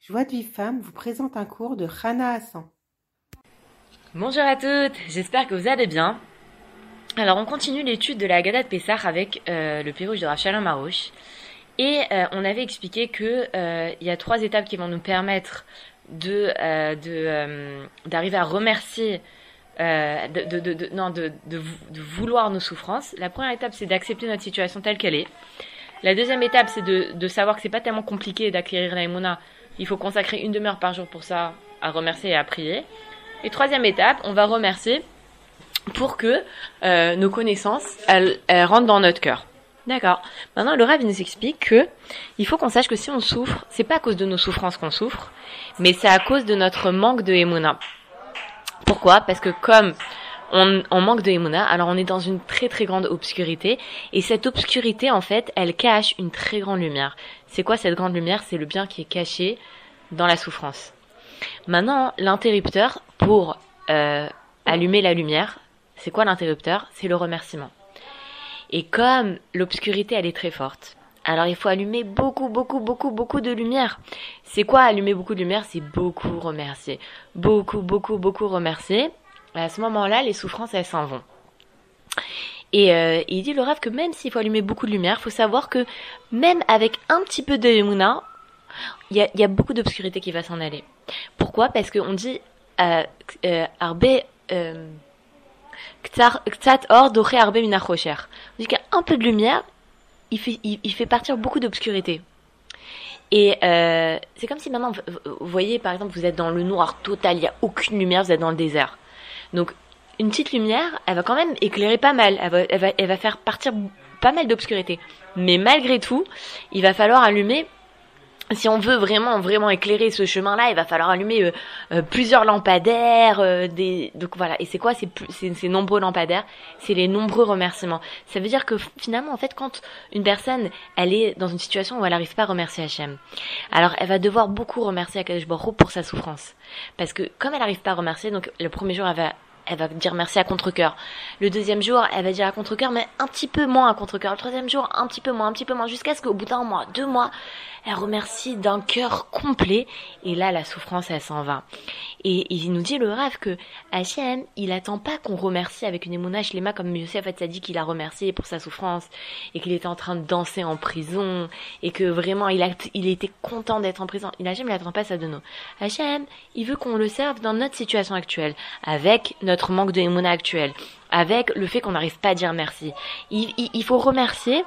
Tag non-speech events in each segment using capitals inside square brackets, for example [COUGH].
Joie de vie femme vous présente un cours de Rana Hassan. Bonjour à toutes, j'espère que vous allez bien. Alors on continue l'étude de la Gada de Pessah avec euh, le Pérouge de Rachalin Marouche. Et euh, on avait expliqué que euh, y a trois étapes qui vont nous permettre de d'arriver à remercier de, non, de, vouloir nos souffrances. La première étape, c'est d'accepter notre situation telle qu'elle est. La deuxième étape, c'est de, savoir que c'est pas tellement compliqué d'acquérir la Il faut consacrer une demi-heure par jour pour ça, à remercier et à prier. Et troisième étape, on va remercier pour que euh, nos connaissances, elles, rentrent dans notre cœur. D'accord. Maintenant, le Rav nous explique que il faut qu'on sache que si on souffre, c'est pas à cause de nos souffrances qu'on souffre, mais c'est à cause de notre manque de émouna. Pourquoi? Parce que comme on, on, manque de Emouna, alors on est dans une très très grande obscurité, et cette obscurité en fait, elle cache une très grande lumière. C'est quoi cette grande lumière? C'est le bien qui est caché dans la souffrance. Maintenant, l'interrupteur pour euh, allumer la lumière, c'est quoi l'interrupteur? C'est le remerciement. Et comme l'obscurité elle est très forte, alors il faut allumer beaucoup, beaucoup, beaucoup, beaucoup de lumière. C'est quoi allumer beaucoup de lumière? C'est beaucoup remercier. Beaucoup, beaucoup, beaucoup remercier à ce moment-là, les souffrances, elles s'en vont. Et euh, il dit le rêve que même s'il faut allumer beaucoup de lumière, il faut savoir que même avec un petit peu de Yemuna, il y a, beaucoup d'obscurité qui va s'en aller. Pourquoi? Parce qu'on dit euh, euh, Arbe Ktsat or doré Arbe minachocher. On dit qu'un peu de lumière, il fait, il, fait partir beaucoup d'obscurité. Et c'est comme si maintenant, vous voyez par exemple, vous êtes dans le noir total, il n'y a aucune lumière, vous êtes dans le désert. Donc une petite lumière, elle va quand même éclairer pas mal, elle va, elle va, elle va faire partir pas mal d'obscurité. Mais malgré tout, il va falloir allumer si on veut vraiment vraiment éclairer ce chemin-là, il va falloir allumer euh, euh, plusieurs lampadaires, euh, des donc voilà. Et c'est quoi? C'est ces nombreux lampadaires, c'est les nombreux remerciements. Ça veut dire que finalement, en fait, quand une personne elle est dans une situation où elle n'arrive pas à remercier Hachem, alors elle va devoir beaucoup remercier Akadosh Baruch pour sa souffrance, parce que comme elle n'arrive pas à remercier, donc le premier jour elle va elle va dire merci à contre-cœur. Le deuxième jour, elle va dire à contre-cœur, mais un petit peu moins à contre-cœur. Le troisième jour, un petit peu moins, un petit peu moins, jusqu'à ce qu'au bout d'un mois, deux mois, elle remercie d'un cœur complet. Et là, la souffrance, elle s'en va. Et, il nous dit le rêve que Hachem, il attend pas qu'on remercie avec une émouna shlema comme Yosef a dit qu'il a remercié pour sa souffrance et qu'il était en train de danser en prison et que vraiment il a, il était content d'être en prison. Il Hachem, il attend pas ça de nous. Hachem, il veut qu'on le serve dans notre situation actuelle, avec notre manque de émouna actuel, avec le fait qu'on n'arrive pas à dire merci. Il, faut remercier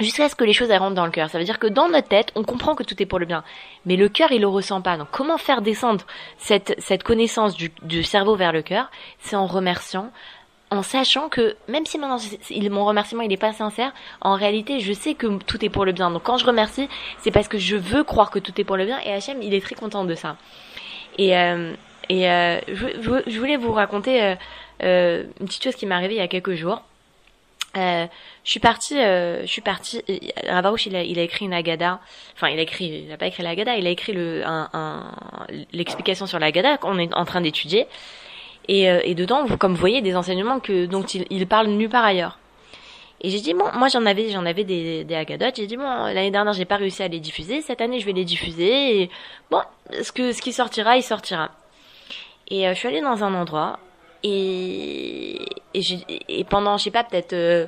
jusqu'à ce que les choses rentrent dans le cœur. Ça veut dire que dans notre tête, on comprend que tout est pour le bien, mais le cœur il le ressent pas. Donc comment faire descendre cette cette connaissance du, du cerveau vers le cœur? C'est en remerciant, en sachant que même si maintenant mon remerciement il n'est pas sincère, en réalité je sais que tout est pour le bien. Donc quand je remercie, c'est parce que je veux croire que tout est pour le bien et Hachem il est très content de ça. Et euh, et euh, je, je, voulais vous raconter euh, euh une petite chose qui m'est arrivée il y a quelques jours. Euh, je suis partie, euh, je suis partie. Ravarouche, il a, il a écrit une agada. Enfin, il a écrit, il a pas écrit l'agada, il a écrit le, un, un, l'explication sur l'agada qu'on est en train d'étudier. Et, et dedans, vous, comme vous voyez, des enseignements que dont il, il parle nulle part ailleurs. Et j'ai dit bon, moi j'en avais, j'en avais des, des agadotes. J'ai dit bon, l'année dernière j'ai pas réussi à les diffuser. Cette année je vais les diffuser. Et bon, ce que ce qui sortira, il sortira. Et euh, je suis allée dans un endroit et, et, et pendant, je sais pas, peut-être euh,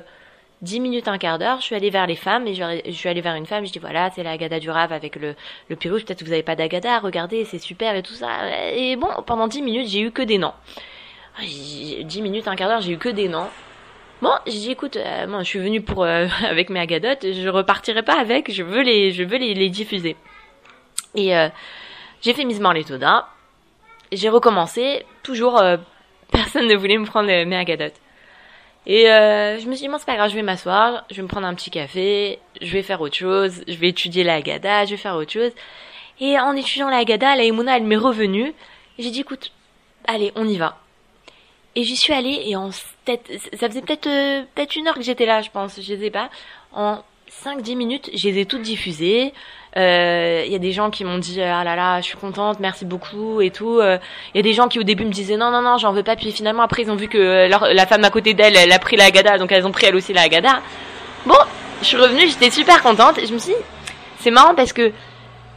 10 minutes, un quart d'heure, je suis allée vers les femmes et je, suis allée vers une femme. Je dis voilà, c'est la Agada du Rav avec le, le Pérouge. Peut-être que vous n'avez pas d'Agada, regardez, c'est super et tout ça. Et bon, pendant 10 minutes, j'ai eu que des noms. 10 minutes, un quart d'heure, j'ai eu que des noms. Bon, j'ai dit écoute, euh, moi je suis venue pour euh, [LAUGHS] avec mes agadotes, je repartirai pas avec, je veux les je veux les, les diffuser. Et euh, j'ai fait Miss Marletoda. J'ai recommencé, toujours euh, [LAUGHS] personne ne voulait me prendre mes agadotes. Et euh, je me suis dit, bon, c'est pas grave, je vais m'asseoir, je vais me prendre un petit café, je vais faire autre chose, je vais étudier la Haggadah, je vais faire autre chose. Et en étudiant la Haggadah, la Emouna, elle m'est revenue. J'ai dit, écoute, allez, on y va. Et j'y suis allée, et en tête, ça faisait peut-être euh, peut-être une heure que j'étais là, je pense, je sais pas. 5-10 minutes, je les ai toutes diffusées. Il euh, y a des gens qui m'ont dit ah là là, je suis contente, merci beaucoup et tout. Il euh, y a des gens qui au début me disaient non non non, j'en veux pas. Puis finalement après ils ont vu que leur, la femme à côté d'elle, elle a pris la Agada, donc elles ont pris elle aussi la Agada. Bon, je suis revenue, j'étais super contente et je me suis dit c'est marrant parce que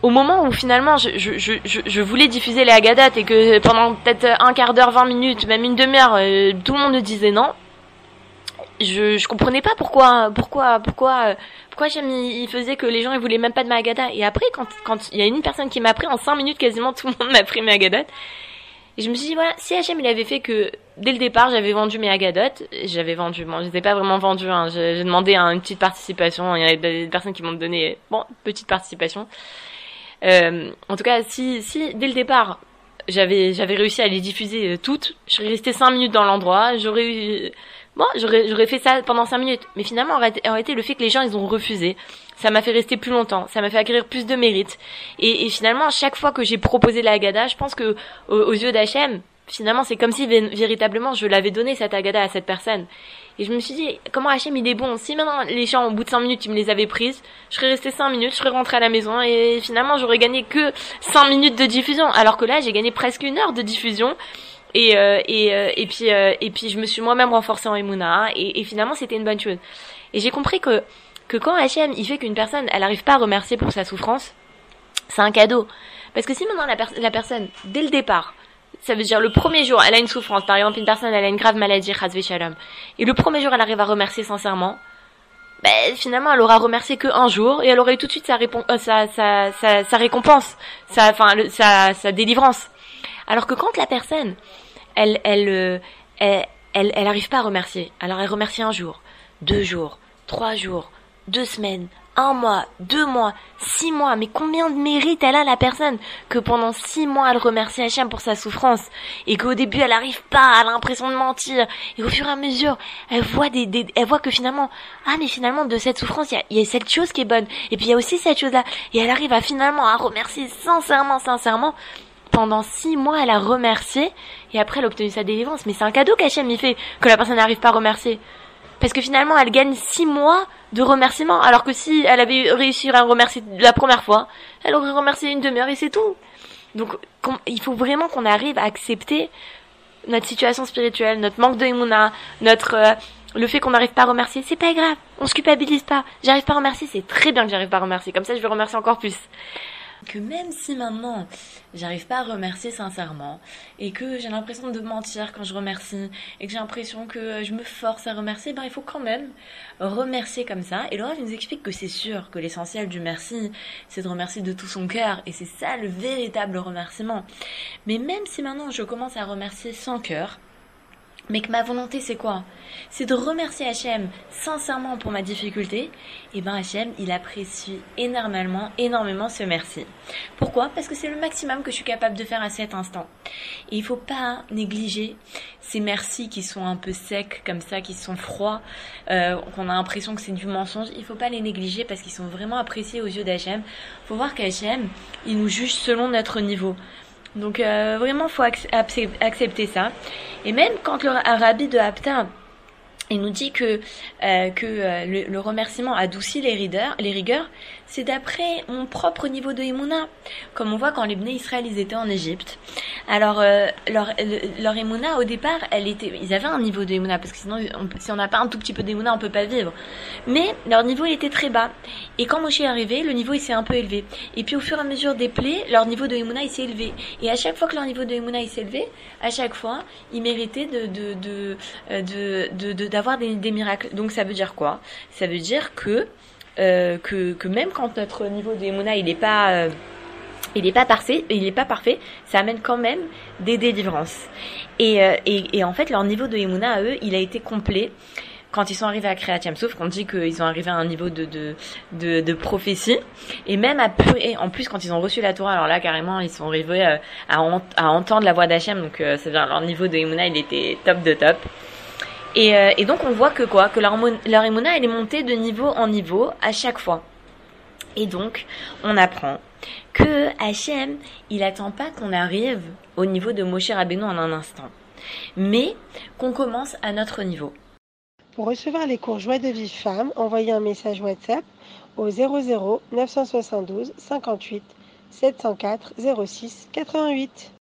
au moment où finalement je, voulais diffuser les Agadat et que pendant peut-être un quart d'heure, 20 minutes, même une demi-heure, euh, tout le monde me disait non, je, je comprenais pas pourquoi, pourquoi, pourquoi, pourquoi Hachem il, faisait que les gens ils voulaient même pas de ma Agadat. Et après, quand quand il y a une personne qui m'a pris en 5 minutes, quasiment tout le monde m'a pris mes Agadat. Et je me suis dit, voilà, si Hachem il avait fait que dès le départ j'avais vendu mes Agadot, j'avais vendu, bon, ai pas vraiment vendus, hein, j'ai demandé une petite participation, il y a des personnes qui m'ont donné, bon, petite participation. Euh, en tout cas, si, si dès le départ j'avais j'avais réussi à les diffuser euh, toutes, je resté 5 minutes dans l'endroit, j'aurais eu Bon, j'aurais, j'aurais fait ça pendant cinq minutes. Mais finalement, en réalité, le fait que les gens, ils ont refusé, ça m'a fait rester plus longtemps. Ça m'a fait acquérir plus de mérite. Et, et finalement, chaque fois que j'ai proposé la je pense que, aux, yeux d'Hachem, finalement, c'est comme si véritablement je l'avais donné cette Haggadah à cette personne. Et je me suis dit, comment Hachem il est bon? Si maintenant les gens, au bout de cinq minutes, ils me les avaient prises, je serais resté cinq minutes, je serais rentré à la maison et finalement j'aurais gagné que cinq minutes de diffusion. Alors que là, j'ai gagné presque une heure de diffusion et euh, et euh, et puis euh, et puis je me suis moi-même renforcée en Emouna et, et finalement c'était une bonne chose. Et j'ai compris que que quand Hachem il fait qu'une personne elle arrive pas à remercier pour sa souffrance, c'est un cadeau. Parce que si maintenant la, la personne dès le départ ça veut dire le premier jour, elle a une souffrance. Par exemple, une personne, elle a une grave maladie, shalom. Et le premier jour, elle arrive à remercier sincèrement. Ben, finalement, elle aura remercié que un jour et elle aurait eu tout de suite sa, sa, sa, sa, sa, récompense, sa, enfin, sa, sa délivrance. Alors que quand la personne, elle, elle, euh, elle, elle, elle arrive pas à remercier. Alors elle remercie un jour, deux jours, trois jours, deux semaines, un mois, deux mois, six mois, mais combien de mérite elle a la personne que pendant six mois elle remercie Hachem pour sa souffrance et qu'au début elle arrive pas, elle a l'impression de mentir et au fur et à mesure elle voit des, des elle voit que finalement ah mais finalement de cette souffrance il y a, y a cette chose qui est bonne et puis il y a aussi cette chose là et elle arrive à finalement à remercier sincèrement sincèrement pendant six mois, elle a remercié et après elle a obtenu sa délivrance. Mais c'est un cadeau qu'Hachem lui fait que la personne n'arrive pas à remercier. Parce que finalement, elle gagne six mois de remerciement. Alors que si elle avait réussi à remercier la première fois, elle aurait remercié une demi-heure et c'est tout. Donc, il faut vraiment qu'on arrive à accepter notre situation spirituelle, notre manque de imuna, notre euh, le fait qu'on n'arrive pas à remercier, c'est pas grave. On se culpabilise pas. J'arrive pas à remercier, c'est très bien que j'arrive pas à remercier. Comme ça, je vais remercier encore plus que même si maintenant j'arrive pas à remercier sincèrement et que j'ai l'impression de mentir quand je remercie et que j'ai l'impression que je me force à remercier, ben il faut quand même remercier comme ça. Et Laura nous explique que c'est sûr que l'essentiel du merci, c'est de remercier de tout son cœur et c'est ça le véritable remerciement. Mais même si maintenant je commence à remercier sans cœur, mais que ma volonté c'est quoi? C'est de remercier Hachem sincèrement pour ma difficulté. Et ben Hachem, il apprécie énormément, énormément ce merci. Pourquoi? Parce que c'est le maximum que je suis capable de faire à cet instant. Et il faut pas négliger ces merci qui sont un peu secs comme ça, qui sont froids, euh, qu'on a l'impression que c'est du mensonge. Il faut pas les négliger parce qu'ils sont vraiment appréciés aux yeux d'Hachem. Faut voir qu'Hachem, il nous juge selon notre niveau. Donc euh, vraiment, faut accepter ça. Et même quand le rabbi de Haptin, il nous dit que, euh, que euh, le, remerciement adoucit les, rigueurs, les rigueurs, c'est d'après mon propre niveau de Emouna. Comme on voit quand les Bnei Israël ils étaient en Égypte. Alors euh, leur leur Emouna au départ, elle était ils avaient un niveau de Emouna parce que sinon si on n'a pas un tout petit peu d'Emouna, on peut pas vivre. Mais leur niveau il était très bas. Et quand Moshe est arrivé, le niveau il s'est un peu élevé. Et puis au fur et à mesure des plaies, leur niveau de Emouna il s'est élevé. Et à chaque fois que leur niveau de Emouna il s'est élevé, à chaque fois, ils méritaient de de de de, de, d'avoir des miracles. Donc ça veut dire quoi? Ça veut dire que euh, que, même quand notre niveau d'émouna il n'est pas euh, il n'est pas parfait, il est pas parfait, ça amène quand même des délivrances. Et, euh, en fait, leur niveau de Emouna à eux, il a été complet quand ils sont arrivés à Créatiam Sauf qu'on dit qu'ils sont arrivés à un niveau de, de, de, de prophétie. Et même à, et en plus, quand ils ont reçu la Torah, alors là, carrément, ils sont arrivés à, à, entendre la voix d'Hachem. Donc, ça veut dire leur niveau de Emouna, il était top de top. Et, euh, et, donc on voit que quoi Que leur elle est montée de niveau en niveau à chaque fois. Et donc on apprend que Hachem, il attend pas qu'on arrive au niveau de Moshe Rabbeinu en un instant, mais qu'on commence à notre niveau. Pour recevoir les cours Joie de vie femme, envoyez un message WhatsApp au 00 972 58 704 06 88.